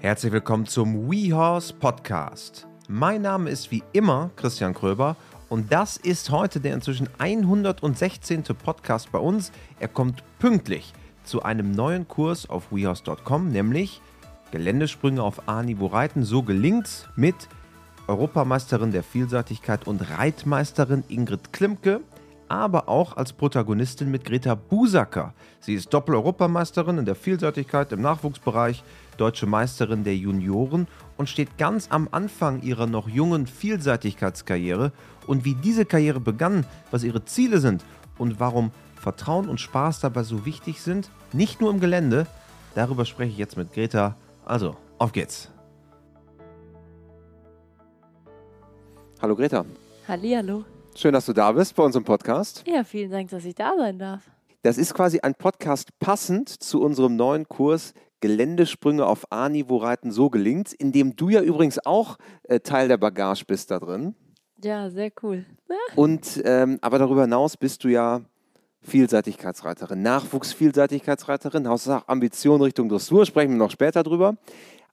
Herzlich willkommen zum WeHorse Podcast. Mein Name ist wie immer Christian Kröber und das ist heute der inzwischen 116. Podcast bei uns. Er kommt pünktlich zu einem neuen Kurs auf WeHorse.com, nämlich Geländesprünge auf A-Niveau reiten. So gelingt's mit Europameisterin der Vielseitigkeit und Reitmeisterin Ingrid Klimke aber auch als Protagonistin mit Greta Busacker. Sie ist Doppel-Europameisterin in der Vielseitigkeit im Nachwuchsbereich, deutsche Meisterin der Junioren und steht ganz am Anfang ihrer noch jungen Vielseitigkeitskarriere. Und wie diese Karriere begann, was ihre Ziele sind und warum Vertrauen und Spaß dabei so wichtig sind, nicht nur im Gelände, darüber spreche ich jetzt mit Greta. Also, auf geht's. Hallo Greta. Hallihallo. Schön, dass du da bist bei unserem Podcast. Ja, vielen Dank, dass ich da sein darf. Das ist quasi ein Podcast passend zu unserem neuen Kurs Geländesprünge auf A-Niveau reiten, so gelingt, in dem du ja übrigens auch äh, Teil der Bagage bist da drin. Ja, sehr cool. Und ähm, aber darüber hinaus bist du ja Vielseitigkeitsreiterin, Nachwuchsvielseitigkeitsreiterin, hast auch Ambitionen Richtung Dressur, sprechen wir noch später drüber.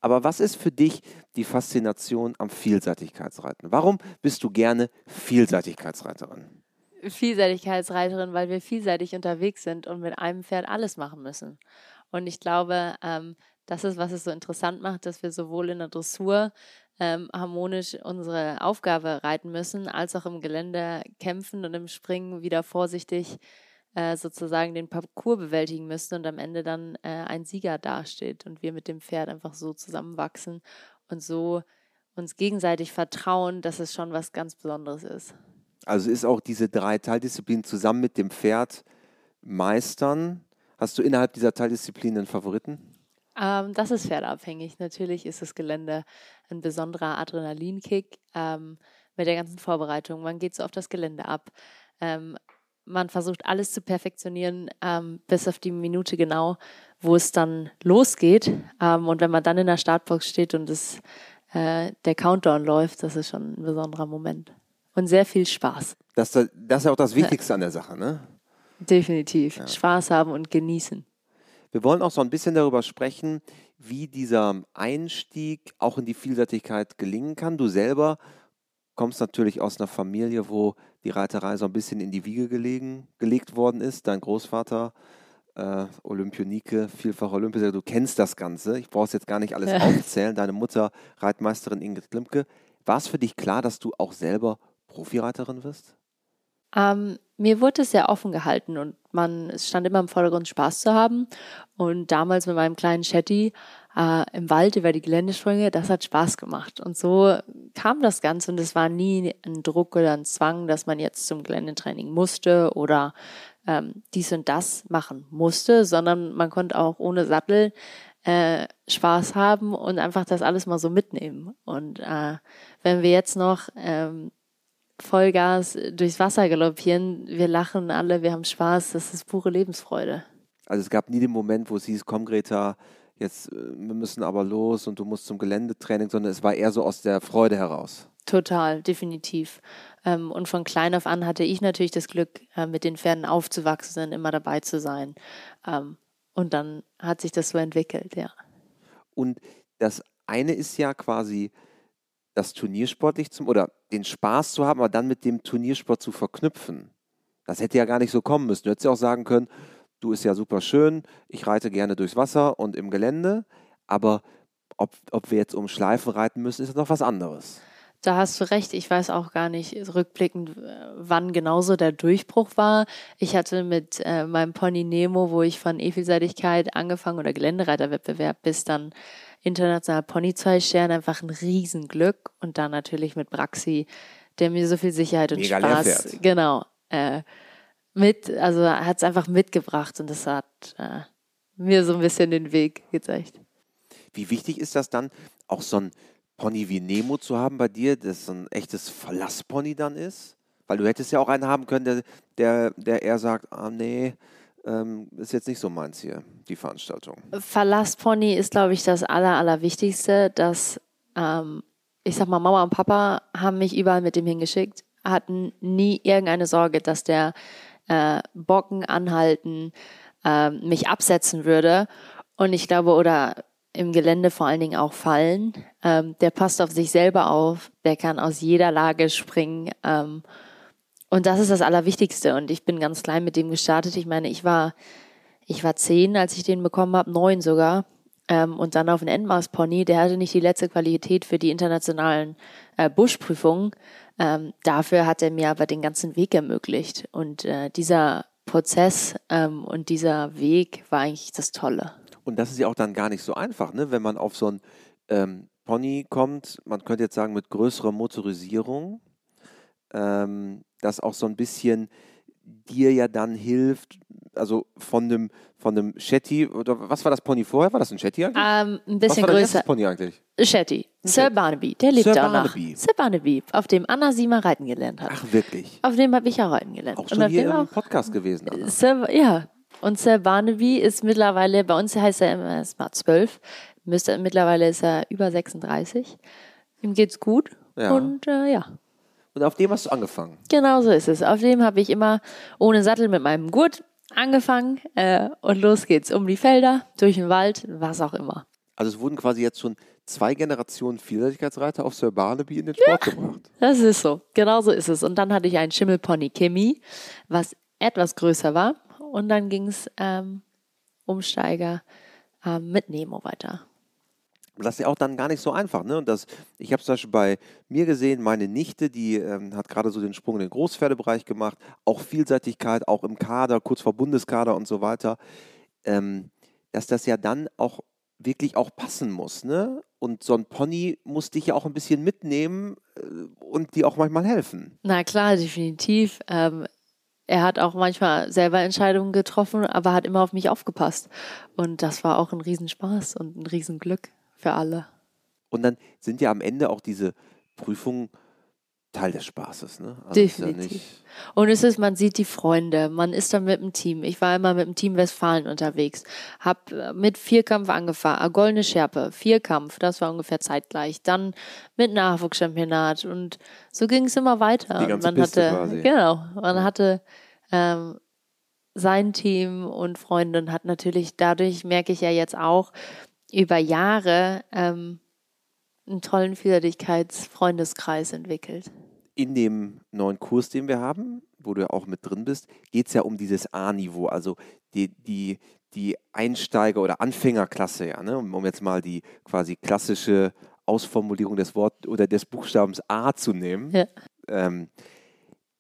Aber was ist für dich die Faszination am Vielseitigkeitsreiten? Warum bist du gerne Vielseitigkeitsreiterin? Vielseitigkeitsreiterin, weil wir vielseitig unterwegs sind und mit einem Pferd alles machen müssen. Und ich glaube, ähm, das ist, was es so interessant macht, dass wir sowohl in der Dressur ähm, harmonisch unsere Aufgabe reiten müssen, als auch im Gelände kämpfen und im Springen wieder vorsichtig äh, sozusagen den Parcours bewältigen müssen und am Ende dann äh, ein Sieger dasteht und wir mit dem Pferd einfach so zusammenwachsen und so uns gegenseitig vertrauen, dass es schon was ganz Besonderes ist. Also ist auch diese drei Teildisziplinen zusammen mit dem Pferd meistern. Hast du innerhalb dieser Teildisziplinen einen Favoriten? Ähm, das ist pferdeabhängig. Natürlich ist das Gelände ein besonderer Adrenalinkick ähm, mit der ganzen Vorbereitung. Man geht so auf das Gelände ab. Ähm, man versucht alles zu perfektionieren, ähm, bis auf die Minute genau, wo es dann losgeht. Ähm, und wenn man dann in der Startbox steht und es, äh, der Countdown läuft, das ist schon ein besonderer Moment. Und sehr viel Spaß. Das, das ist ja auch das Wichtigste an der Sache, ne? Definitiv. Ja. Spaß haben und genießen. Wir wollen auch so ein bisschen darüber sprechen, wie dieser Einstieg auch in die Vielseitigkeit gelingen kann. Du selber kommst natürlich aus einer Familie, wo die Reiterei so ein bisschen in die Wiege gelegen, gelegt worden ist. Dein Großvater, äh, Olympionike, vielfach Olympiasieger, du kennst das Ganze. Ich brauche es jetzt gar nicht alles aufzählen. Deine Mutter, Reitmeisterin Ingrid Klimke. War es für dich klar, dass du auch selber Profireiterin wirst? Ähm, mir wurde es sehr offen gehalten und man, es stand immer im Vordergrund, Spaß zu haben. Und damals mit meinem kleinen Shetty äh, im Wald über die Geländesprünge, das hat Spaß gemacht. Und so kam das Ganze und es war nie ein Druck oder ein Zwang, dass man jetzt zum Geländetraining musste oder ähm, dies und das machen musste, sondern man konnte auch ohne Sattel äh, Spaß haben und einfach das alles mal so mitnehmen. Und äh, wenn wir jetzt noch ähm, Vollgas durchs Wasser galoppieren, wir lachen alle, wir haben Spaß, das ist pure Lebensfreude. Also es gab nie den Moment, wo es hieß, komm Greta, jetzt äh, wir müssen aber los und du musst zum Geländetraining, sondern es war eher so aus der Freude heraus. Total, definitiv. Ähm, und von klein auf an hatte ich natürlich das Glück, äh, mit den Pferden aufzuwachsen, immer dabei zu sein. Ähm, und dann hat sich das so entwickelt, ja. Und das eine ist ja quasi das Turniersportlich zum oder den Spaß zu haben, aber dann mit dem Turniersport zu verknüpfen. Das hätte ja gar nicht so kommen müssen. Du hättest ja auch sagen können, du ist ja super schön, ich reite gerne durchs Wasser und im Gelände, aber ob, ob wir jetzt um Schleifen reiten müssen, ist noch was anderes. Da hast du recht. Ich weiß auch gar nicht rückblickend, wann genauso der Durchbruch war. Ich hatte mit äh, meinem Pony Nemo, wo ich von E-Vielseitigkeit angefangen oder Geländereiterwettbewerb bis dann international Pony zwei Stern einfach ein Riesenglück und dann natürlich mit Braxi, der mir so viel Sicherheit und Mega Spaß, genau, äh, mit, also hat es einfach mitgebracht und das hat äh, mir so ein bisschen den Weg gezeigt. Wie wichtig ist das dann, auch so ein Pony wie Nemo zu haben bei dir, das so ein echtes Verlasspony dann ist? Weil du hättest ja auch einen haben können, der, der, der eher sagt, ah nee, ähm, ist jetzt nicht so meins hier, die Veranstaltung. Verlasspony ist, glaube ich, das Aller, Allerwichtigste, dass, ähm, ich sag mal, Mama und Papa haben mich überall mit dem hingeschickt, hatten nie irgendeine Sorge, dass der äh, Bocken anhalten, äh, mich absetzen würde. Und ich glaube, oder im Gelände vor allen Dingen auch fallen. Ähm, der passt auf sich selber auf, der kann aus jeder Lage springen. Ähm, und das ist das Allerwichtigste. Und ich bin ganz klein mit dem gestartet. Ich meine, ich war, ich war zehn, als ich den bekommen habe, neun sogar. Ähm, und dann auf einen Endmaß-Pony, der hatte nicht die letzte Qualität für die internationalen äh, Buschprüfungen. Ähm, dafür hat er mir aber den ganzen Weg ermöglicht. Und äh, dieser Prozess ähm, und dieser Weg war eigentlich das Tolle. Und das ist ja auch dann gar nicht so einfach, ne? wenn man auf so ein ähm, Pony kommt, man könnte jetzt sagen mit größerer Motorisierung, ähm, das auch so ein bisschen dir ja dann hilft, also von einem, von einem Shetty, oder was war das Pony vorher? War das ein Shetty eigentlich? Ähm, ein bisschen was war größer. Das Pony eigentlich? Shetty. Sir Barnaby, der lebt Sir auch noch. Barnaby. Sir Barnaby, auf dem Anna Siemer reiten gelernt hat. Ach, wirklich? Auf dem habe ich auch reiten gelernt. Auch Und schon auf hier dem im Podcast gewesen. Anna. Sir, ja, und Sir Barnaby ist mittlerweile, bei uns heißt er immer, er zwölf, müsste, mittlerweile ist er über 36. Ihm geht's gut. Ja. Und äh, ja, Und auf dem hast du angefangen. genau so ist es. Auf dem habe ich immer ohne Sattel mit meinem Gurt angefangen äh, und los geht's um die Felder, durch den Wald, was auch immer. Also es wurden quasi jetzt schon zwei Generationen Vielseitigkeitsreiter auf Sir Barnaby in den Sport gebracht. Das ist so. Genau so ist es. Und dann hatte ich einen Schimmelpony Kimi, was etwas größer war. Und dann ging es ähm, Umsteiger ähm, mit Nemo weiter. Das ist ja auch dann gar nicht so einfach. Ne? Und das, ich habe zum Beispiel bei mir gesehen, meine Nichte, die ähm, hat gerade so den Sprung in den Großpferdebereich gemacht, auch Vielseitigkeit, auch im Kader, kurz vor Bundeskader und so weiter, ähm, dass das ja dann auch wirklich auch passen muss. Ne? Und so ein Pony muss dich ja auch ein bisschen mitnehmen äh, und dir auch manchmal helfen. Na klar, definitiv. Ähm, er hat auch manchmal selber Entscheidungen getroffen, aber hat immer auf mich aufgepasst. Und das war auch ein Riesenspaß und ein Riesenglück für alle. Und dann sind ja am Ende auch diese Prüfungen Teil des Spaßes. Ne? Also ja Definitiv. nicht- Und es ist, man sieht die Freunde, man ist dann mit dem Team. Ich war immer mit dem Team Westfalen unterwegs, hab äh, mit Vierkampf angefangen, äh, Goldene Schärpe, Vierkampf, das war ungefähr zeitgleich. Dann mit Nachwuchschampionat und so ging es immer weiter. Die Und ganze man Piste hatte, quasi. genau, man hatte ähm, sein Team und Freunde und hat natürlich dadurch merke ich ja jetzt auch über Jahre ähm, einen tollen Vielseitigkeits-Freundeskreis entwickelt. in dem neuen Kurs, den wir haben, wo du ja auch mit drin bist, geht es ja um dieses A-Niveau, also die, die, die Einsteiger- oder Anfängerklasse, ja, ne? um, um jetzt mal die quasi klassische Ausformulierung des Wort oder des Buchstabens A zu nehmen. Ja. Ähm,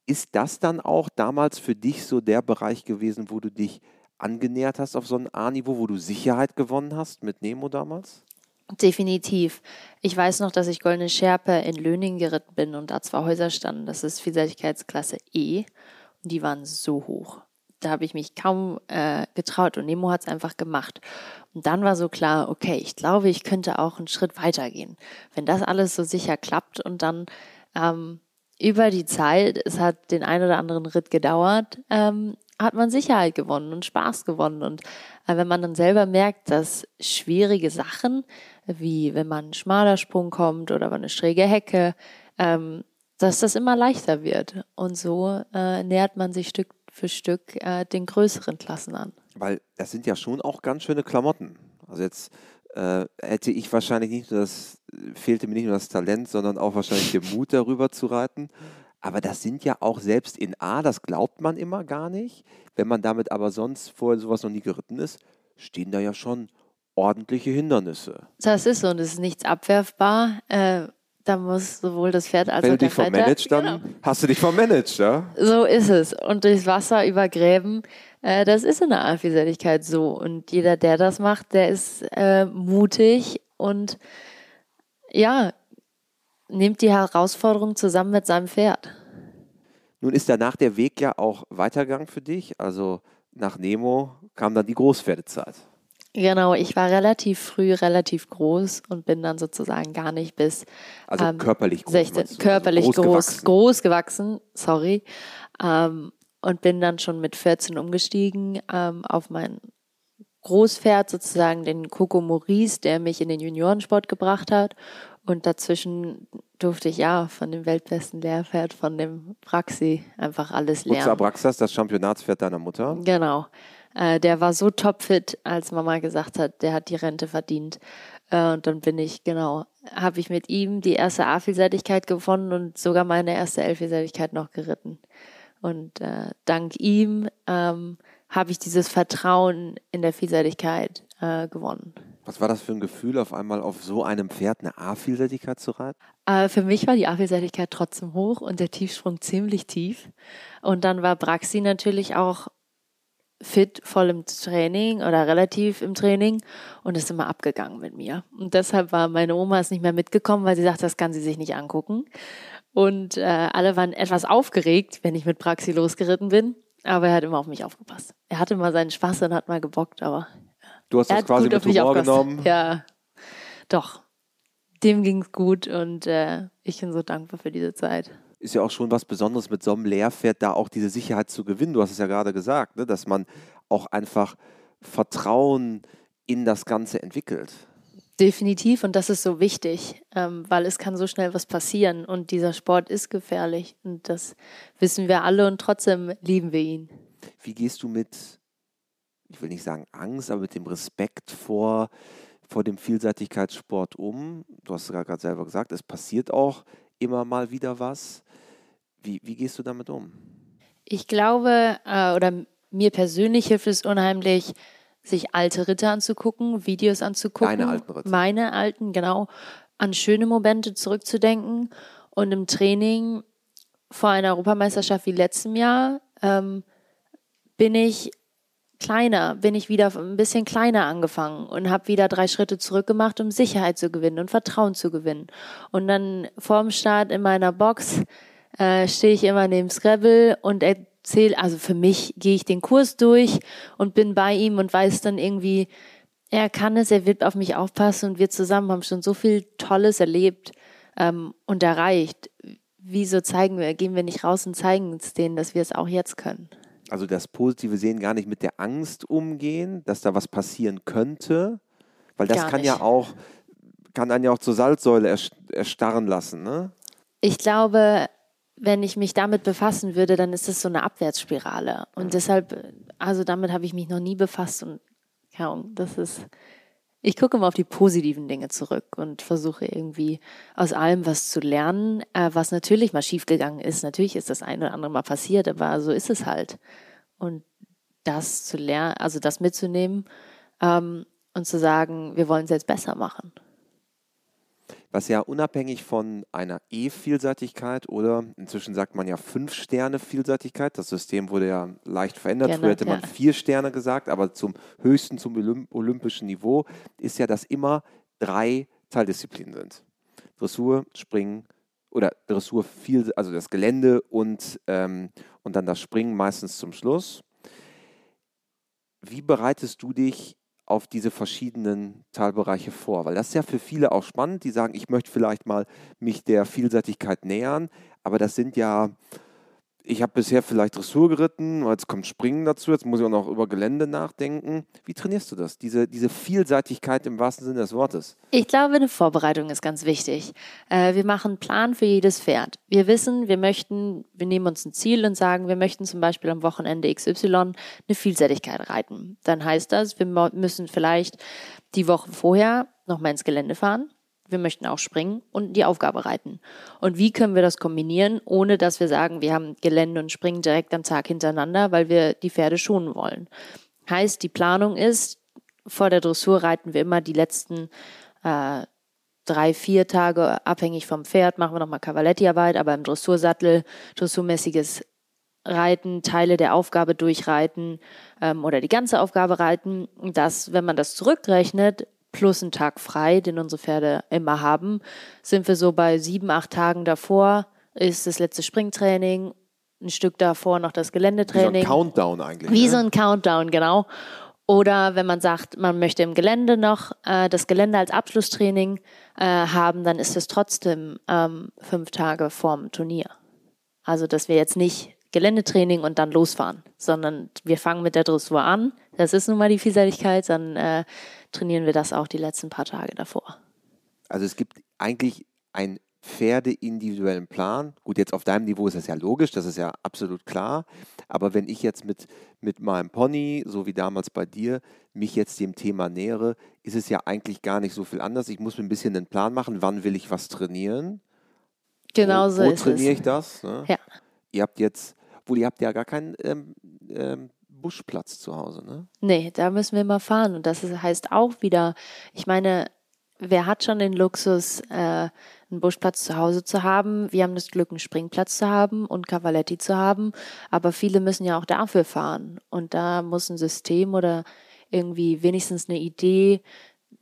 ist das dann auch damals für dich so der Bereich gewesen, wo du dich angenähert hast auf so ein A-Niveau, wo du Sicherheit gewonnen hast mit Nemo damals? Definitiv. Ich weiß noch, dass ich Goldene Schärpe in Löning geritten bin und da zwei Häuser standen. Das ist Vielseitigkeitsklasse E und die waren so hoch. Da habe ich mich kaum äh, getraut und Nemo hat es einfach gemacht. Und dann war so klar, okay, ich glaube, ich könnte auch einen Schritt weitergehen. Wenn das alles so sicher klappt und dann ähm, über die Zeit, es hat den ein oder anderen Ritt gedauert, ähm, hat man Sicherheit gewonnen und Spaß gewonnen. Und äh, wenn man dann selber merkt, dass schwierige Sachen, wie wenn man einen schmaler Sprung kommt oder eine schräge Hecke, ähm, dass das immer leichter wird. Und so äh, nähert man sich Stück für Stück äh, den größeren Klassen an. Weil das sind ja schon auch ganz schöne Klamotten. Also jetzt äh, hätte ich wahrscheinlich nicht nur das, fehlte mir nicht nur das Talent, sondern auch wahrscheinlich der Mut, darüber zu reiten. Aber das sind ja auch selbst in A, das glaubt man immer gar nicht. Wenn man damit aber sonst vorher sowas noch nie geritten ist, stehen da ja schon ordentliche Hindernisse. Das ist so und es ist nichts abwerfbar. Äh, da muss sowohl das Pferd als Wenn auch du der dich Reiter. vermanagst, dann Genau. hast du dich vermanagt, ja? So ist es. Und durchs Wasser übergräben, äh, das ist in der Artvielseitigkeit so. Und jeder, der das macht, der ist äh, mutig und ja, nimmt die Herausforderung zusammen mit seinem Pferd. Nun ist danach der Weg ja auch weitergegangen für dich. Also nach Nemo kam dann die Großpferdezeit. Genau, ich war relativ früh relativ groß und bin dann sozusagen gar nicht bis Also ähm, körperlich groß. 16, meinst du? körperlich also groß, gewachsen. groß gewachsen, sorry. Ähm, und bin dann schon mit 14 umgestiegen ähm, auf mein Großpferd, sozusagen den Coco Maurice, der mich in den Juniorensport gebracht hat. Und dazwischen durfte ich ja von dem weltbesten Lehrpferd, von dem Praxi, einfach alles lernen. Abraxas, das Championatspferd deiner Mutter. Genau. Äh, der war so topfit, als Mama gesagt hat, der hat die Rente verdient. Äh, und dann bin ich, genau, habe ich mit ihm die erste A-Vielseitigkeit gewonnen und sogar meine erste L-Vielseitigkeit noch geritten. Und äh, dank ihm ähm, habe ich dieses Vertrauen in der Vielseitigkeit äh, gewonnen. Was war das für ein Gefühl, auf einmal auf so einem Pferd eine A-Vielseitigkeit zu reiten? Äh, für mich war die A-Vielseitigkeit trotzdem hoch und der Tiefsprung ziemlich tief. Und dann war Braxi natürlich auch fit, voll im Training oder relativ im Training und ist immer abgegangen mit mir. Und deshalb war meine Oma ist nicht mehr mitgekommen, weil sie sagt, das kann sie sich nicht angucken. Und äh, alle waren etwas aufgeregt, wenn ich mit Praxi losgeritten bin. Aber er hat immer auf mich aufgepasst. Er hatte mal seinen Spaß und hat mal gebockt, aber du hast das quasi mit Humor genommen. Ja, doch. Dem ging es gut und äh, ich bin so dankbar für diese Zeit ist ja auch schon was Besonderes mit so einem Lehrpferd, da auch diese Sicherheit zu gewinnen. Du hast es ja gerade gesagt, ne? dass man auch einfach Vertrauen in das Ganze entwickelt. Definitiv und das ist so wichtig, ähm, weil es kann so schnell was passieren und dieser Sport ist gefährlich und das wissen wir alle und trotzdem lieben wir ihn. Wie gehst du mit, ich will nicht sagen Angst, aber mit dem Respekt vor, vor dem Vielseitigkeitssport um? Du hast es gerade selber gesagt, es passiert auch immer mal wieder was. Wie, wie gehst du damit um? Ich glaube, äh, oder mir persönlich hilft es unheimlich, sich alte Ritter anzugucken, Videos anzugucken. Meine alten Ritter. Meine alten, genau. An schöne Momente zurückzudenken. Und im Training vor einer Europameisterschaft wie letztem Jahr ähm, bin ich kleiner, bin ich wieder ein bisschen kleiner angefangen und habe wieder drei Schritte zurück gemacht, um Sicherheit zu gewinnen und Vertrauen zu gewinnen. Und dann vorm Start in meiner Box äh, stehe ich immer neben Scrabble und erzähle, also für mich gehe ich den Kurs durch und bin bei ihm und weiß dann irgendwie, er kann es, er wird auf mich aufpassen und wir zusammen haben schon so viel Tolles erlebt ähm, und erreicht. Wieso zeigen wir, gehen wir nicht raus und zeigen es denen, dass wir es auch jetzt können? Also das Positive sehen, gar nicht mit der Angst umgehen, dass da was passieren könnte, weil das gar kann nicht. ja auch, kann einen ja auch zur Salzsäule erstarren lassen, ne? Ich glaube, wenn ich mich damit befassen würde, dann ist das so eine Abwärtsspirale. Und deshalb, also damit habe ich mich noch nie befasst und ja, das ist, ich gucke immer auf die positiven Dinge zurück und versuche irgendwie aus allem was zu lernen, äh, was natürlich mal schiefgegangen ist. Natürlich ist das ein oder andere mal passiert, aber so ist es halt. Und das zu lernen, also das mitzunehmen ähm, und zu sagen, wir wollen es jetzt besser machen was ja unabhängig von einer E-Vielseitigkeit oder inzwischen sagt man ja fünf Sterne Vielseitigkeit, das System wurde ja leicht verändert, Gerne, früher hätte man ja. vier Sterne gesagt, aber zum höchsten, zum olympischen Niveau ist ja, dass immer drei Teildisziplinen sind. Dressur, Springen oder Dressur viel, also das Gelände und, ähm, und dann das Springen meistens zum Schluss. Wie bereitest du dich auf diese verschiedenen Teilbereiche vor? Weil das ist ja für viele auch spannend, die sagen, ich möchte vielleicht mal mich der Vielseitigkeit nähern, aber das sind ja ich habe bisher vielleicht Dressur geritten, jetzt kommt Springen dazu, jetzt muss ich auch noch über Gelände nachdenken. Wie trainierst du das, diese, diese Vielseitigkeit im wahrsten Sinne des Wortes? Ich glaube, eine Vorbereitung ist ganz wichtig. Äh, wir machen einen Plan für jedes Pferd. Wir wissen, wir möchten, wir nehmen uns ein Ziel und sagen, wir möchten zum Beispiel am Wochenende XY eine Vielseitigkeit reiten. Dann heißt das, wir müssen vielleicht die Woche vorher nochmal ins Gelände fahren wir möchten auch springen und die Aufgabe reiten. Und wie können wir das kombinieren, ohne dass wir sagen, wir haben Gelände und Springen direkt am Tag hintereinander, weil wir die Pferde schonen wollen. Heißt, die Planung ist, vor der Dressur reiten wir immer die letzten äh, drei, vier Tage, abhängig vom Pferd, machen wir nochmal Cavaletti-Arbeit, aber im Dressursattel, dressurmäßiges Reiten, Teile der Aufgabe durchreiten ähm, oder die ganze Aufgabe reiten. Das, wenn man das zurückrechnet, plus einen Tag frei, den unsere Pferde immer haben, sind wir so bei sieben, acht Tagen davor, ist das letzte Springtraining, ein Stück davor noch das Geländetraining. Wie so ein Countdown eigentlich. Wie ne? so ein Countdown, genau. Oder wenn man sagt, man möchte im Gelände noch äh, das Gelände als Abschlusstraining äh, haben, dann ist es trotzdem ähm, fünf Tage vorm Turnier. Also, dass wir jetzt nicht Geländetraining und dann losfahren, sondern wir fangen mit der Dressur an. Das ist nun mal die Vielseitigkeit, dann äh, trainieren wir das auch die letzten paar Tage davor. Also es gibt eigentlich ein pferdeindividuellen Plan. Gut, jetzt auf deinem Niveau ist das ja logisch, das ist ja absolut klar. Aber wenn ich jetzt mit, mit meinem Pony, so wie damals bei dir, mich jetzt dem Thema nähere, ist es ja eigentlich gar nicht so viel anders. Ich muss mir ein bisschen einen Plan machen, wann will ich was trainieren. Genau so wo ist trainiere es. ich das? Ne? Ja. Ihr habt jetzt, wohl, ihr habt ja gar keinen ähm, ähm, Buschplatz zu Hause, ne? Nee, da müssen wir mal fahren. Und das ist, heißt auch wieder, ich meine, wer hat schon den Luxus, äh, einen Buschplatz zu Hause zu haben? Wir haben das Glück, einen Springplatz zu haben und Cavaletti zu haben. Aber viele müssen ja auch dafür fahren. Und da muss ein System oder irgendwie wenigstens eine Idee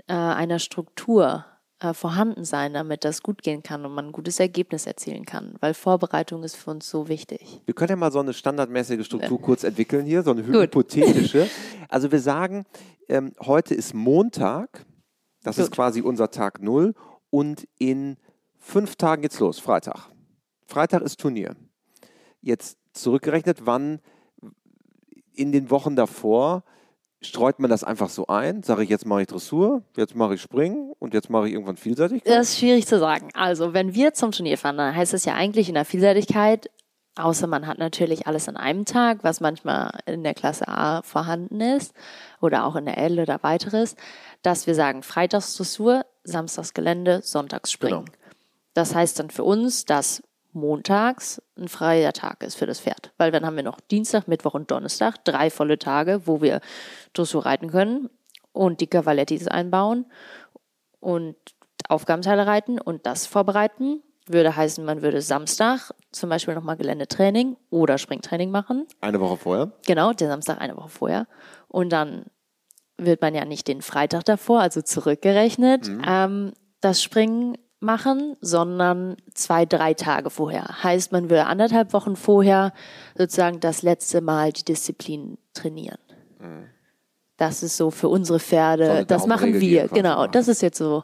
äh, einer Struktur äh, vorhanden sein, damit das gut gehen kann und man ein gutes Ergebnis erzielen kann. Weil Vorbereitung ist für uns so wichtig. Wir können ja mal so eine standardmäßige Struktur kurz entwickeln hier, so eine hypothetische. Also wir sagen, ähm, heute ist Montag, das ist Gut. quasi unser Tag Null und in fünf Tagen geht's los, Freitag. Freitag ist Turnier. Jetzt zurückgerechnet, wann in den Wochen davor streut man das einfach so ein? Sage ich, jetzt mache ich Dressur, jetzt mache ich Springen und jetzt mache ich irgendwann vielseitig? Das ist schwierig zu sagen. Also, wenn wir zum Turnier fahren, dann heißt es ja eigentlich in der Vielseitigkeit, außer man hat natürlich alles an einem Tag, was manchmal in der Klasse A vorhanden ist oder auch in der L oder weiteres, dass wir sagen, Freitags Dressur, Samstags Gelände, Sonntags Springen. Genau. Das heißt dann für uns, dass montags ein freier Tag ist für das Pferd. Weil dann haben wir noch Dienstag, Mittwoch und Donnerstag, drei volle Tage, wo wir Dressur reiten können und die Cavalettis einbauen und Aufgabenteile reiten und das vorbereiten. Würde heißen, man würde Samstag zum Beispiel nochmal Geländetraining oder Springtraining machen. Eine Woche vorher? Genau, der Samstag eine Woche vorher. Und dann wird man ja nicht den Freitag davor, also zurückgerechnet, ähm, das Springen machen, sondern zwei, drei Tage vorher. Heißt, man würde anderthalb Wochen vorher sozusagen das letzte Mal die Disziplin trainieren. Das ist so für unsere Pferde, eine das machen wir, genau. Das ist jetzt so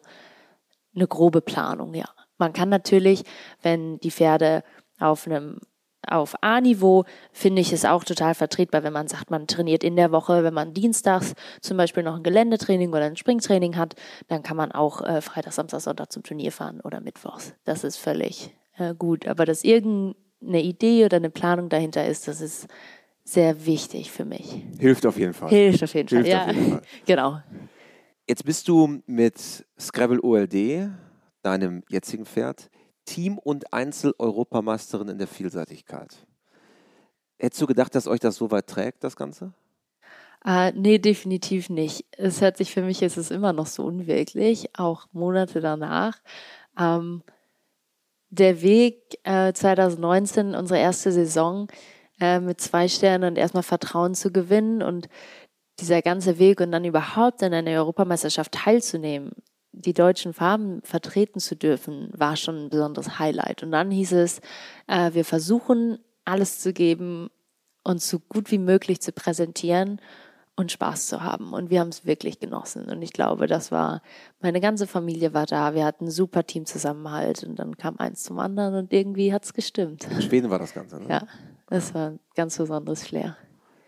eine grobe Planung, ja. Man kann natürlich, wenn die Pferde auf einem auf A-Niveau finde ich es auch total vertretbar, wenn man sagt, man trainiert in der Woche, wenn man dienstags zum Beispiel noch ein Geländetraining oder ein Springtraining hat, dann kann man auch äh, Freitag, Samstag, Sonntag zum Turnier fahren oder Mittwochs. Das ist völlig äh, gut. Aber dass irgendeine Idee oder eine Planung dahinter ist, das ist sehr wichtig für mich. Hilft auf jeden Fall. Hilft auf jeden Fall. Hilft ja, auf jeden Fall. genau. Jetzt bist du mit Scrabble OLD, deinem jetzigen Pferd, Team- und Einzel-Europameisterin in der Vielseitigkeit. Hättest du gedacht, dass euch das so weit trägt, das Ganze? Äh, nee, definitiv nicht. Es hört sich für mich, ist es immer noch so unwirklich, auch Monate danach. Ähm, der Weg äh, 2019, unsere erste Saison äh, mit zwei Sternen und erstmal Vertrauen zu gewinnen und dieser ganze Weg und dann überhaupt an einer Europameisterschaft teilzunehmen, die deutschen Farben vertreten zu dürfen, war schon ein besonderes Highlight. Und dann hieß es, äh, wir versuchen alles zu geben, uns so gut wie möglich zu präsentieren und Spaß zu haben. Und wir haben es wirklich genossen. Und ich glaube, das war, meine ganze Familie war da. Wir hatten super Teamzusammenhalt und dann kam eins zum anderen und irgendwie hat es gestimmt. In Schweden war das Ganze. Ne? Ja, das war ein ganz besonderes Flair.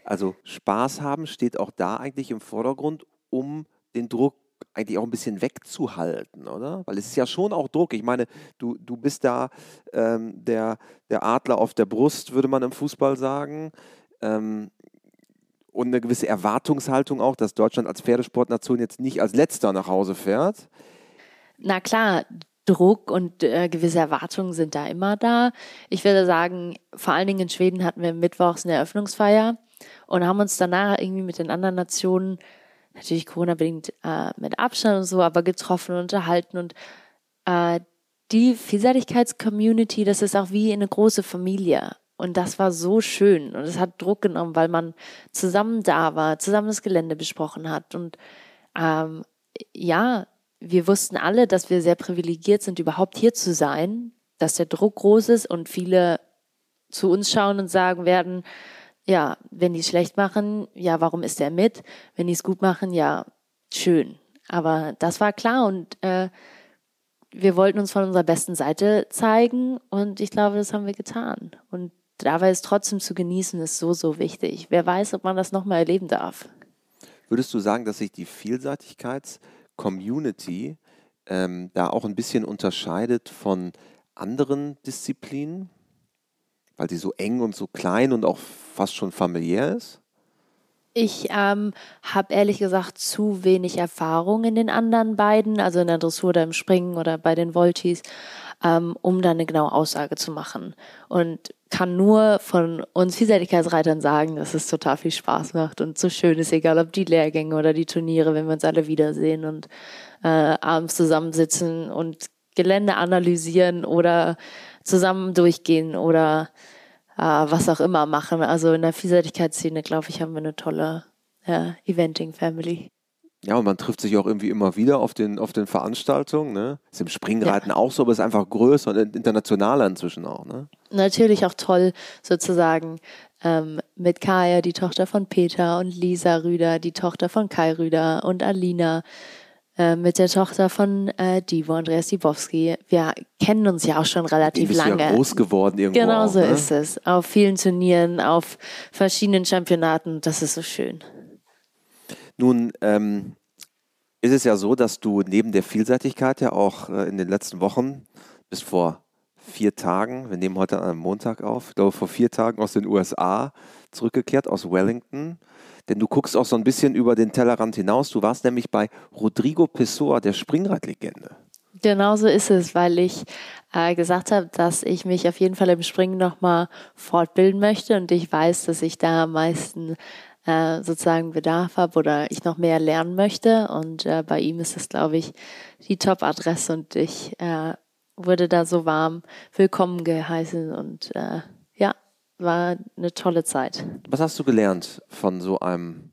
Also Spaß haben steht auch da eigentlich im Vordergrund, um den Druck eigentlich auch ein bisschen wegzuhalten, oder? Weil es ist ja schon auch Druck. Ich meine, du, du bist da ähm, der, der Adler auf der Brust, würde man im Fußball sagen. Ähm, und eine gewisse Erwartungshaltung auch, dass Deutschland als Pferdesportnation jetzt nicht als letzter nach Hause fährt. Na klar, Druck und äh, gewisse Erwartungen sind da immer da. Ich würde sagen, vor allen Dingen in Schweden hatten wir mittwochs eine Eröffnungsfeier und haben uns danach irgendwie mit den anderen Nationen, natürlich Corona-bedingt äh, mit Abstand und so, aber getroffen und unterhalten und äh, die Vielseitigkeits-Community, das ist auch wie eine große Familie. Und das war so schön. Und es hat Druck genommen, weil man zusammen da war, zusammen das Gelände besprochen hat. Und ähm, ja, wir wussten alle, dass wir sehr privilegiert sind, überhaupt hier zu sein, dass der Druck groß ist und viele zu uns schauen und sagen werden, ja, wenn die es schlecht machen, ja, warum ist er mit? Wenn die es gut machen, ja, schön. Aber das war klar und äh, wir wollten uns von unserer besten Seite zeigen und ich glaube, das haben wir getan. Und dabei ist trotzdem zu genießen, ist so, so wichtig. Wer weiß, ob man das nochmal erleben darf. Würdest du sagen, dass sich die Vielseitigkeits-Community ähm, da auch ein bisschen unterscheidet von anderen Disziplinen? Weil sie so eng und so klein und auch fast schon familiär ist? Ich ähm, habe ehrlich gesagt zu wenig Erfahrung in den anderen beiden, also in der Dressur oder im Springen oder bei den Voltis, ähm, um da eine genaue Aussage zu machen. Und kann nur von uns Vielseitigkeitsreitern sagen, dass es total viel Spaß macht und so schön ist, egal ob die Lehrgänge oder die Turniere, wenn wir uns alle wiedersehen und äh, abends zusammensitzen und Gelände analysieren oder zusammen durchgehen oder äh, was auch immer machen. Also in der Vielseitigkeitsszene, glaube ich, haben wir eine tolle äh, Eventing-Family. Ja, und man trifft sich auch irgendwie immer wieder auf den, auf den Veranstaltungen. Ne? Ist im Springreiten ja. auch so, aber ist einfach größer und internationaler inzwischen auch. Ne? Natürlich auch toll, sozusagen ähm, mit Kaya, die Tochter von Peter, und Lisa Rüder, die Tochter von Kai Rüder und Alina, äh, mit der Tochter von äh, Divo, Andreas Dibowski. Wir kennen uns ja auch schon relativ lange. Ja groß geworden irgendwo. Genau auch, so ne? ist es. Auf vielen Turnieren, auf verschiedenen Championaten. Das ist so schön. Nun ähm, ist es ja so, dass du neben der Vielseitigkeit ja auch äh, in den letzten Wochen bis vor vier Tagen, wir nehmen heute am Montag auf, ich glaube vor vier Tagen aus den USA zurückgekehrt, aus Wellington. Denn du guckst auch so ein bisschen über den Tellerrand hinaus. Du warst nämlich bei Rodrigo Pessoa, der Springradlegende. Genau so ist es, weil ich äh, gesagt habe, dass ich mich auf jeden Fall im Springen nochmal fortbilden möchte und ich weiß, dass ich da am meisten äh, sozusagen Bedarf habe oder ich noch mehr lernen möchte. Und äh, bei ihm ist es, glaube ich, die Top-Adresse und ich äh, wurde da so warm willkommen geheißen und äh, ja, war eine tolle Zeit. Was hast du gelernt von so einem,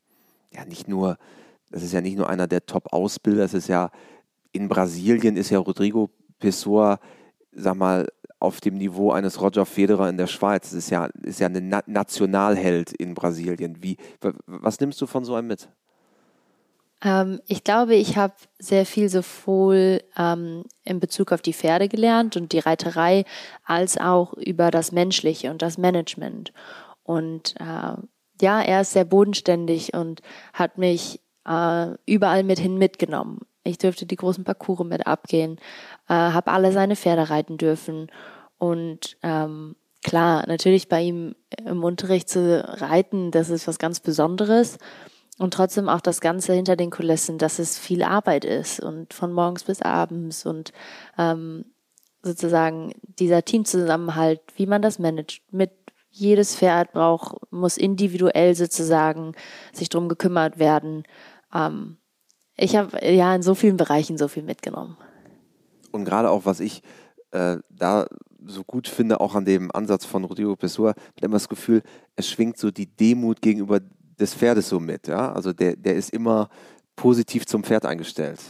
ja nicht nur, das ist ja nicht nur einer der Top-Ausbilder, es ist ja in Brasilien ist ja Rodrigo Pessoa, sag mal, auf dem Niveau eines Roger Federer in der Schweiz. Das ist ja, ist ja ein Na Nationalheld in Brasilien. Wie, was nimmst du von so einem mit? Ähm, ich glaube, ich habe sehr viel sowohl ähm, in Bezug auf die Pferde gelernt und die Reiterei, als auch über das Menschliche und das Management. Und äh, ja, er ist sehr bodenständig und hat mich äh, überall mit hin mitgenommen. Ich durfte die großen Parcours mit abgehen, äh, habe alle seine Pferde reiten dürfen. Und ähm, klar, natürlich bei ihm im Unterricht zu reiten, das ist was ganz Besonderes. Und trotzdem auch das Ganze hinter den Kulissen, dass es viel Arbeit ist und von morgens bis abends und ähm, sozusagen dieser Teamzusammenhalt, wie man das managt, mit jedes Pferd braucht, muss individuell sozusagen sich drum gekümmert werden. Ähm, ich habe ja in so vielen Bereichen so viel mitgenommen. Und gerade auch, was ich äh, da so gut finde, auch an dem Ansatz von Rodrigo Pessoa, hat immer das Gefühl, es schwingt so die Demut gegenüber des Pferdes so mit. Ja? Also der, der ist immer positiv zum Pferd eingestellt.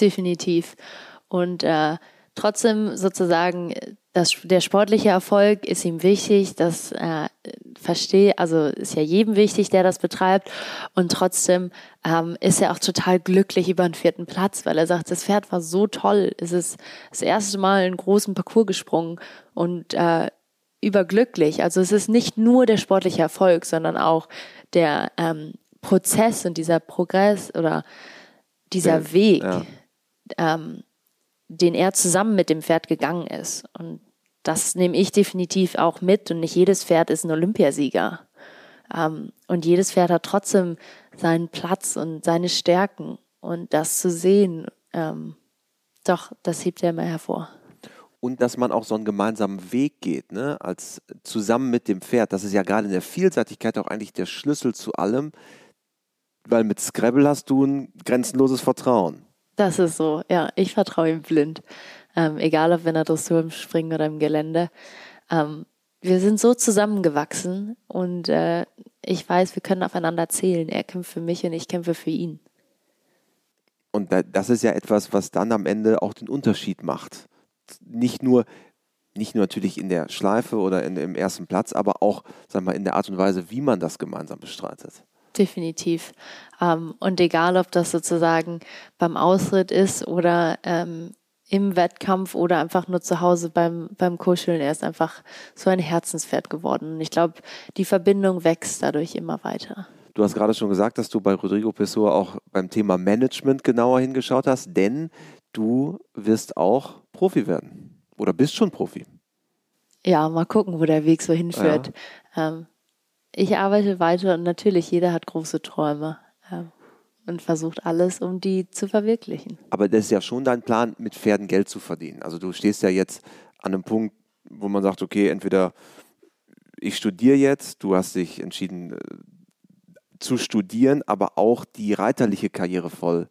Definitiv. Und äh, trotzdem sozusagen, das, der sportliche Erfolg ist ihm wichtig, das äh, verstehe, also ist ja jedem wichtig, der das betreibt. Und trotzdem ähm, ist er auch total glücklich über den vierten Platz, weil er sagt, das Pferd war so toll. Es ist das erste Mal einen großen Parcours gesprungen und äh, überglücklich. Also es ist nicht nur der sportliche Erfolg, sondern auch der ähm, Prozess und dieser Progress oder dieser ja, Weg, ja. Ähm, den er zusammen mit dem Pferd gegangen ist. Und das nehme ich definitiv auch mit. Und nicht jedes Pferd ist ein Olympiasieger. Ähm, und jedes Pferd hat trotzdem seinen Platz und seine Stärken. Und das zu sehen, ähm, doch, das hebt er immer hervor und dass man auch so einen gemeinsamen Weg geht, ne? als zusammen mit dem Pferd. Das ist ja gerade in der Vielseitigkeit auch eigentlich der Schlüssel zu allem, weil mit Scrabble hast du ein grenzenloses Vertrauen. Das ist so, ja, ich vertraue ihm blind. Ähm, egal ob in der Dressur, im Springen oder im Gelände. Ähm, wir sind so zusammengewachsen und äh, ich weiß, wir können aufeinander zählen. Er kämpft für mich und ich kämpfe für ihn. Und das ist ja etwas, was dann am Ende auch den Unterschied macht nicht nur, nicht nur natürlich in der Schleife oder in, im ersten Platz, aber auch sag mal, in der Art und Weise, wie man das gemeinsam bestreitet. Definitiv. Ähm, und egal, ob das sozusagen beim Ausritt ist oder ähm, im Wettkampf oder einfach nur zu Hause beim, beim Kuscheln, er ist einfach so ein Herzenspferd geworden. Und ich glaube, die Verbindung wächst dadurch immer weiter. Du hast gerade schon gesagt, dass du bei Rodrigo Pessoa auch beim Thema Management genauer hingeschaut hast, denn du wirst auch Profi werden. oder bist schon Profi? Ja, mal gucken, wo der Weg so hinführt. Ja. Ähm, ich arbeite weiter und natürlich, jeder hat große Träume ähm, und versucht alles, um die zu verwirklichen. Aber das ist ja schon dein Plan, mit Pferden Geld zu verdienen. Also du stehst ja jetzt an einem Punkt, wo man sagt, okay, entweder ich studiere jetzt, du hast dich entschieden äh, zu studieren, aber auch die reiterliche Karriere voll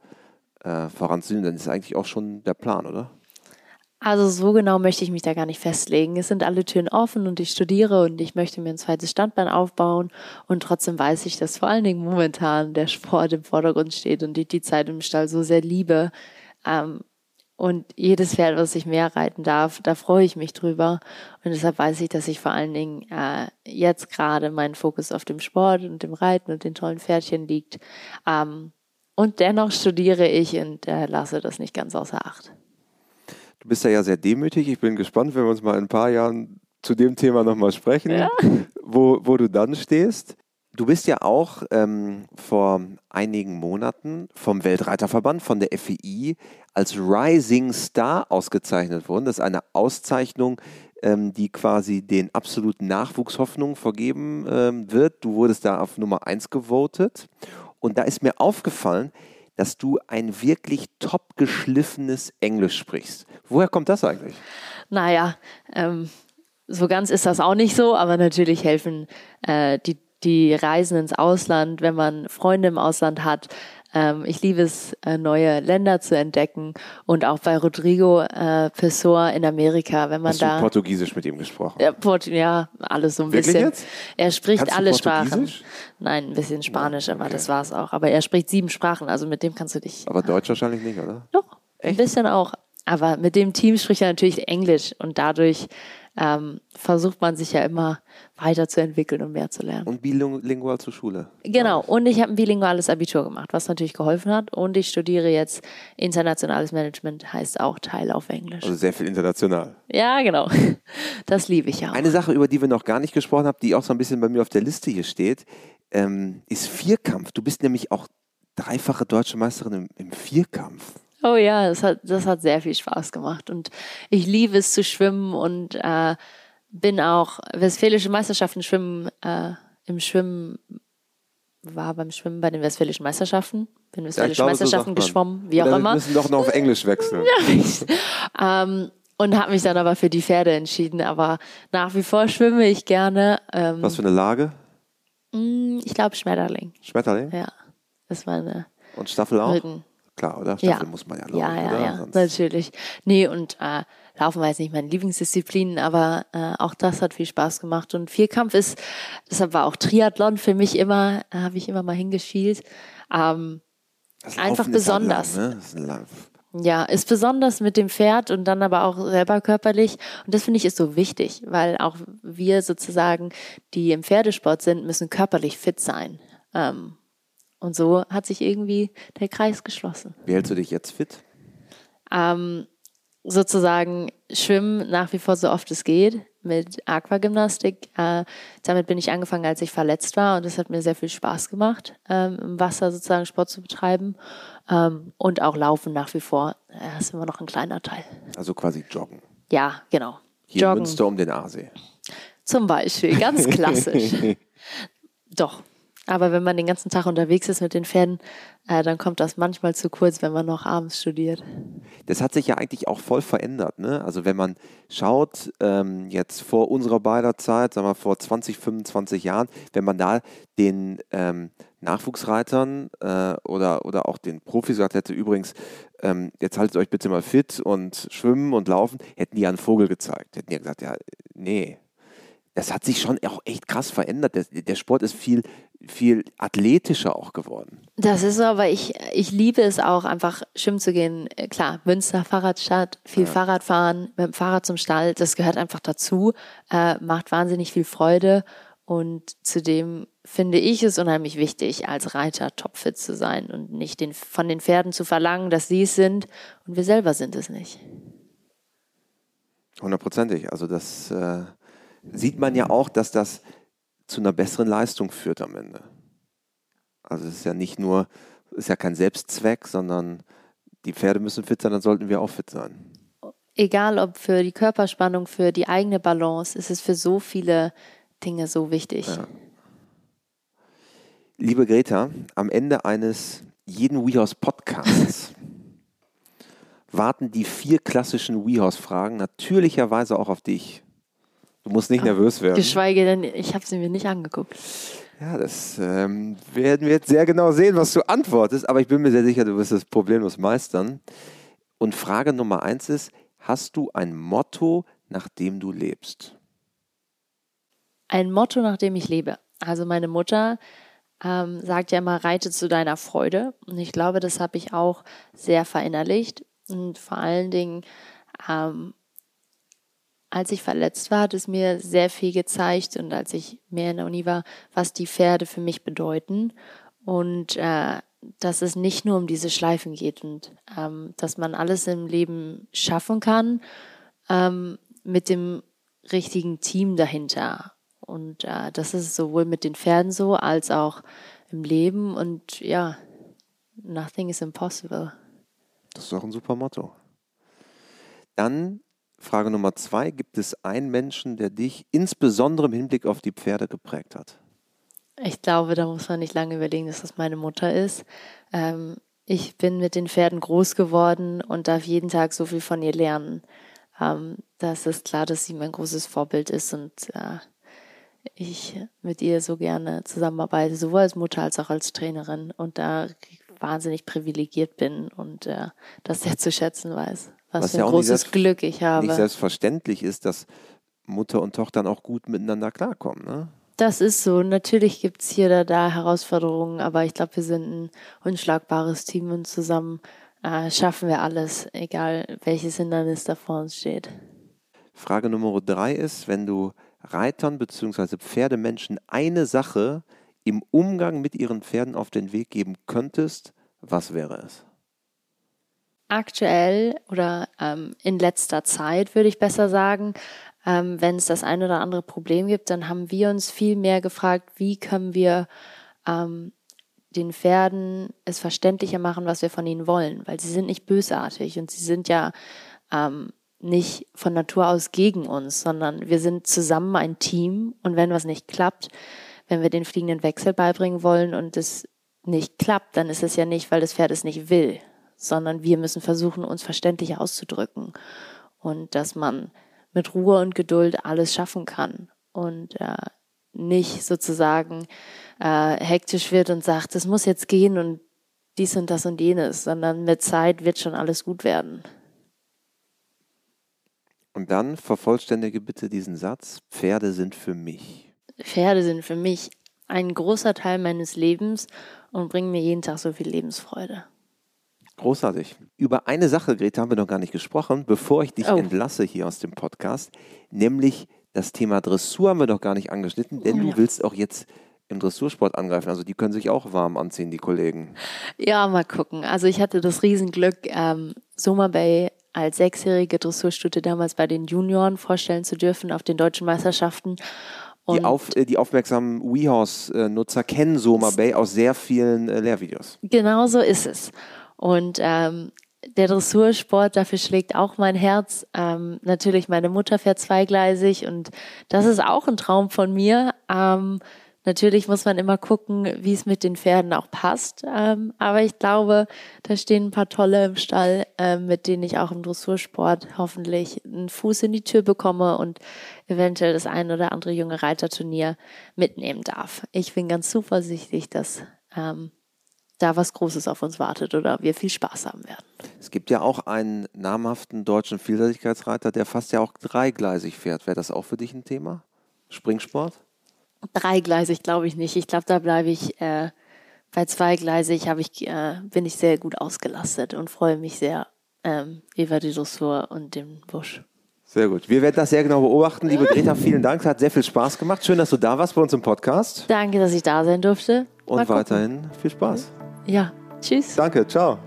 äh, voranzunehmen, dann ist eigentlich auch schon der Plan, oder? Also so genau möchte ich mich da gar nicht festlegen. Es sind alle Türen offen und ich studiere und ich möchte mir ein zweites Standbein aufbauen und trotzdem weiß ich, dass vor allen Dingen momentan der Sport im Vordergrund steht und ich die Zeit im Stall so sehr liebe. Ähm, und jedes Pferd, was ich mehr reiten darf, da freue ich mich drüber. Und deshalb weiß ich, dass ich vor allen Dingen äh, jetzt gerade meinen Fokus auf dem Sport und dem Reiten und den tollen Pferdchen liegt. Und dennoch studiere ich und äh, lasse das nicht ganz außer Acht. Du bist ja, ja sehr demütig. Ich bin gespannt, wenn wir uns mal in ein paar Jahren zu dem Thema nochmal sprechen, ja. wo, wo du dann stehst. Du bist ja auch ähm, vor einigen Monaten vom Weltreiterverband, von der FEI, als Rising Star ausgezeichnet worden. Das ist eine Auszeichnung, ähm, die quasi den absoluten Nachwuchshoffnungen vergeben ähm, wird. Du wurdest da auf Nummer 1 gewotet. Und da ist mir aufgefallen, dass du ein wirklich top geschliffenes Englisch sprichst. Woher kommt das eigentlich? Naja, ähm, so ganz ist das auch nicht so, aber natürlich helfen äh, die, die Reisen ins Ausland, wenn man Freunde im Ausland hat, ich liebe es, äh, neue Länder zu entdecken und auch bei Rodrigo äh, Pessoa in Amerika, wenn man Hast da. Du Portugiesisch mit ihm gesprochen? Ja, Port ja alles so ein Wirklich bisschen. Jetzt? Er spricht alle Sprachen. Nein, ein bisschen Spanisch, aber okay. das war es auch. Aber er spricht sieben Sprachen, also mit dem kannst du dich. Aber Deutsch wahrscheinlich nicht, oder? Doch, Echt? ein bisschen auch. Aber mit dem Team spricht er natürlich Englisch und dadurch ähm, versucht man sich ja immer weiterzuentwickeln und mehr zu lernen. Und bilingual zur Schule. Genau, und ich habe ein bilinguales Abitur gemacht, was natürlich geholfen hat. Und ich studiere jetzt internationales Management, heißt auch Teil auf Englisch. Also sehr viel international. Ja, genau. Das liebe ich ja. Eine Sache, über die wir noch gar nicht gesprochen haben, die auch so ein bisschen bei mir auf der Liste hier steht, ähm, ist Vierkampf. Du bist nämlich auch dreifache deutsche Meisterin im, im Vierkampf. Oh ja, das hat, das hat sehr viel Spaß gemacht. Und ich liebe es zu schwimmen und äh, bin auch Westfälische Meisterschaften schwimmen, äh, im Schwimmen, war beim Schwimmen bei den Westfälischen Meisterschaften, bin Westfälische ja, Meisterschaften geschwommen, wie auch Oder immer. Wir müssen doch noch auf Englisch wechseln. ähm, und habe mich dann aber für die Pferde entschieden. Aber nach wie vor schwimme ich gerne. Ähm, Was für eine Lage? Mm, ich glaube Schmetterling. Schmetterling? Ja, das war eine. Und Staffel auch? Rücken. Klar, oder? Staffel ja. muss man ja laufen, Ja, ja, oder? ja, Sonst natürlich. Nee, und äh, Laufen war jetzt nicht meine Lieblingsdisziplin, aber äh, auch das hat viel Spaß gemacht. Und Vierkampf ist, deshalb war auch Triathlon für mich immer, äh, habe ich immer mal hingeschielt. Ähm, einfach besonders. Lang, ne? ist. Ja, ist besonders mit dem Pferd und dann aber auch selber körperlich. Und das finde ich ist so wichtig, weil auch wir sozusagen, die im Pferdesport sind, müssen körperlich fit sein. Ähm, und so hat sich irgendwie der Kreis geschlossen. Wie hältst du dich jetzt fit? Ähm, sozusagen schwimmen nach wie vor so oft es geht mit Aquagymnastik. Äh, damit bin ich angefangen, als ich verletzt war und es hat mir sehr viel Spaß gemacht, ähm, im Wasser sozusagen Sport zu betreiben ähm, und auch Laufen nach wie vor. Das ist immer noch ein kleiner Teil. Also quasi joggen. Ja, genau. Hier joggen. in Münster um den Aasee. Zum Beispiel, ganz klassisch. Doch, aber wenn man den ganzen Tag unterwegs ist mit den Pferden, äh, dann kommt das manchmal zu kurz, wenn man noch abends studiert. Das hat sich ja eigentlich auch voll verändert. Ne? Also wenn man schaut, ähm, jetzt vor unserer beider Zeit, sagen wir vor 20, 25 Jahren, wenn man da den ähm, Nachwuchsreitern äh, oder, oder auch den Profis gesagt hätte, übrigens, ähm, jetzt haltet euch bitte mal fit und schwimmen und laufen, hätten die ja einen Vogel gezeigt. Hätten die ja gesagt, ja, nee, das hat sich schon auch echt krass verändert. Der, der, Sport ist viel, viel athletischer auch geworden. Das ist so, aber ich, ich liebe es auch, einfach schwimmen zu gehen. Äh, klar, Münster, Fahrradstadt, viel ja. Fahrradfahren, mit dem Fahrrad zum Stall, das gehört einfach dazu, äh, macht wahnsinnig viel Freude. Und zudem finde ich es unheimlich wichtig, als Reiter topfit zu sein und nicht den, von den Pferden zu verlangen, dass sie es sind und wir selber sind es nicht. Hundertprozentig. Also das äh, sieht man ja auch, dass das zu einer besseren Leistung führt am Ende. Also es ist ja nicht nur, es ist ja kein Selbstzweck, sondern die Pferde müssen fit sein, dann sollten wir auch fit sein. egal ob für die Körperspannung, für die eigene Balance, ist es für so viele Dinge so wichtig. Ja. Liebe Greta, am Ende eines jeden WeHorse Podcasts warten die vier klassischen WeHorse-Fragen natürlicherweise auch auf dich. Du musst nicht nervös werden. Geschweige denn, ich habe sie mir nicht angeguckt. Ja, das ähm, werden wir jetzt sehr genau sehen, was du antwortest, aber ich bin mir sehr sicher, du wirst es problemlos meistern. Und Frage Nummer eins ist: Hast du ein Motto, nach dem du lebst? Ein Motto, nach dem ich lebe. Also, meine Mutter ähm, sagt ja immer, reite zu deiner Freude. Und ich glaube, das habe ich auch sehr verinnerlicht. Und vor allen Dingen, ähm, als ich verletzt war, hat es mir sehr viel gezeigt und als ich mehr in der Uni war, was die Pferde für mich bedeuten und äh, dass es nicht nur um diese Schleifen geht und ähm, dass man alles im Leben schaffen kann ähm, mit dem richtigen Team dahinter. Und äh, das ist sowohl mit den Pferden so als auch im Leben und ja, nothing is impossible. Das ist auch ein super Motto. Dann Frage Nummer zwei, gibt es einen Menschen, der dich insbesondere im Hinblick auf die Pferde geprägt hat? Ich glaube, da muss man nicht lange überlegen, dass das meine Mutter ist. Ähm, ich bin mit den Pferden groß geworden und darf jeden Tag so viel von ihr lernen. Ähm, das ist klar, dass sie mein großes Vorbild ist und äh, ich mit ihr so gerne zusammenarbeite, sowohl als Mutter als auch als Trainerin und da wahnsinnig privilegiert bin und äh, das sehr zu schätzen weiß. Was, Was für ein ja großes Glück ich habe. Nicht selbstverständlich ist, dass Mutter und Tochter dann auch gut miteinander klarkommen. Ne? Das ist so. Natürlich gibt es hier oder da Herausforderungen, aber ich glaube, wir sind ein unschlagbares Team und zusammen äh, schaffen wir alles, egal welches Hindernis da vor uns steht. Frage Nummer drei ist, wenn du Reitern bzw. Pferdemenschen eine Sache im Umgang mit ihren Pferden auf den Weg geben könntest, was wäre es? Aktuell oder ähm, in letzter Zeit, würde ich besser sagen, ähm, wenn es das ein oder andere Problem gibt, dann haben wir uns viel mehr gefragt, wie können wir ähm, den Pferden es verständlicher machen, was wir von ihnen wollen, weil sie sind nicht bösartig und sie sind ja ähm, nicht von Natur aus gegen uns, sondern wir sind zusammen ein Team und wenn was nicht klappt, wenn wir den fliegenden Wechsel beibringen wollen und es nicht klappt, dann ist es ja nicht, weil das Pferd es nicht will, sondern wir müssen versuchen, uns verständlich auszudrücken und dass man mit Ruhe und Geduld alles schaffen kann und äh, nicht sozusagen äh, hektisch wird und sagt, es muss jetzt gehen und dies und das und jenes, sondern mit Zeit wird schon alles gut werden. Und dann vervollständige bitte diesen Satz, Pferde sind für mich. Pferde sind für mich ein großer Teil meines Lebens und bringen mir jeden Tag so viel Lebensfreude. Großartig. Über eine Sache, Greta, haben wir noch gar nicht gesprochen, bevor ich dich oh. entlasse hier aus dem Podcast, nämlich das Thema Dressur haben wir noch gar nicht angeschnitten, denn ja. du willst auch jetzt im Dressursport angreifen. Also die können sich auch warm anziehen, die Kollegen. Ja, mal gucken. Also ich hatte das Riesenglück, ähm, Soma Bay als sechsjährige Dressurstute damals bei den Junioren vorstellen zu dürfen auf den deutschen Meisterschaften. Die, auf, äh, die, aufmerksamen WeHorse-Nutzer kennen Soma Bay aus sehr vielen äh, Lehrvideos. Genau so ist es. Und ähm, der Dressursport, dafür schlägt auch mein Herz. Ähm, natürlich, meine Mutter fährt zweigleisig und das ist auch ein Traum von mir. Ähm, natürlich muss man immer gucken, wie es mit den Pferden auch passt. Ähm, aber ich glaube, da stehen ein paar tolle im Stall, ähm, mit denen ich auch im Dressursport hoffentlich einen Fuß in die Tür bekomme und eventuell das ein oder andere junge Reiterturnier mitnehmen darf. Ich bin ganz zuversichtlich, dass ähm, da was Großes auf uns wartet oder wir viel Spaß haben werden. Es gibt ja auch einen namhaften deutschen Vielseitigkeitsreiter, der fast ja auch dreigleisig fährt. Wäre das auch für dich ein Thema? Springsport? Dreigleisig glaube ich nicht. Ich glaube, da bleibe ich äh, bei zweigleisig ich, äh, bin ich sehr gut ausgelastet und freue mich sehr ähm, über die Dressur und den Busch. Sehr gut. Wir werden das sehr genau beobachten. Liebe Greta, vielen Dank. Hat sehr viel Spaß gemacht. Schön, dass du da warst bei uns im Podcast. Danke, dass ich da sein durfte. Und weiterhin viel Spaß. Ja, tschüss. Danke, ciao.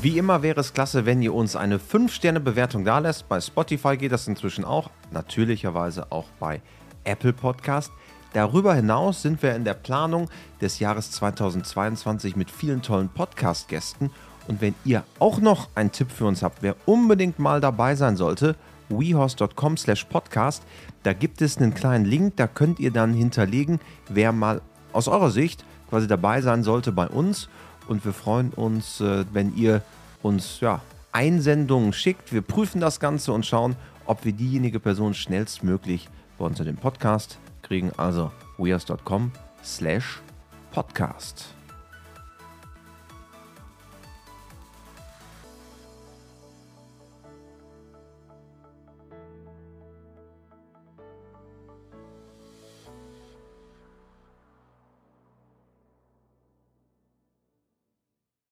Wie immer wäre es klasse, wenn ihr uns eine 5-Sterne-Bewertung da lässt. Bei Spotify geht das inzwischen auch, natürlicherweise auch bei Apple Podcast. Darüber hinaus sind wir in der Planung des Jahres 2022 mit vielen tollen Podcast-Gästen Und wenn ihr auch noch einen Tipp für uns habt, wer unbedingt mal dabei sein sollte, wehorse.com slash podcast, da gibt es einen kleinen Link, da könnt ihr dann hinterlegen, wer mal aus eurer Sicht quasi dabei sein sollte bei uns. Und wir freuen uns, äh, wenn ihr uns ja, Einsendungen schickt. Wir prüfen das Ganze und schauen, ob wir diejenige Person schnellstmöglich bei uns in den Podcast kriegen. Also wears.com slash podcast.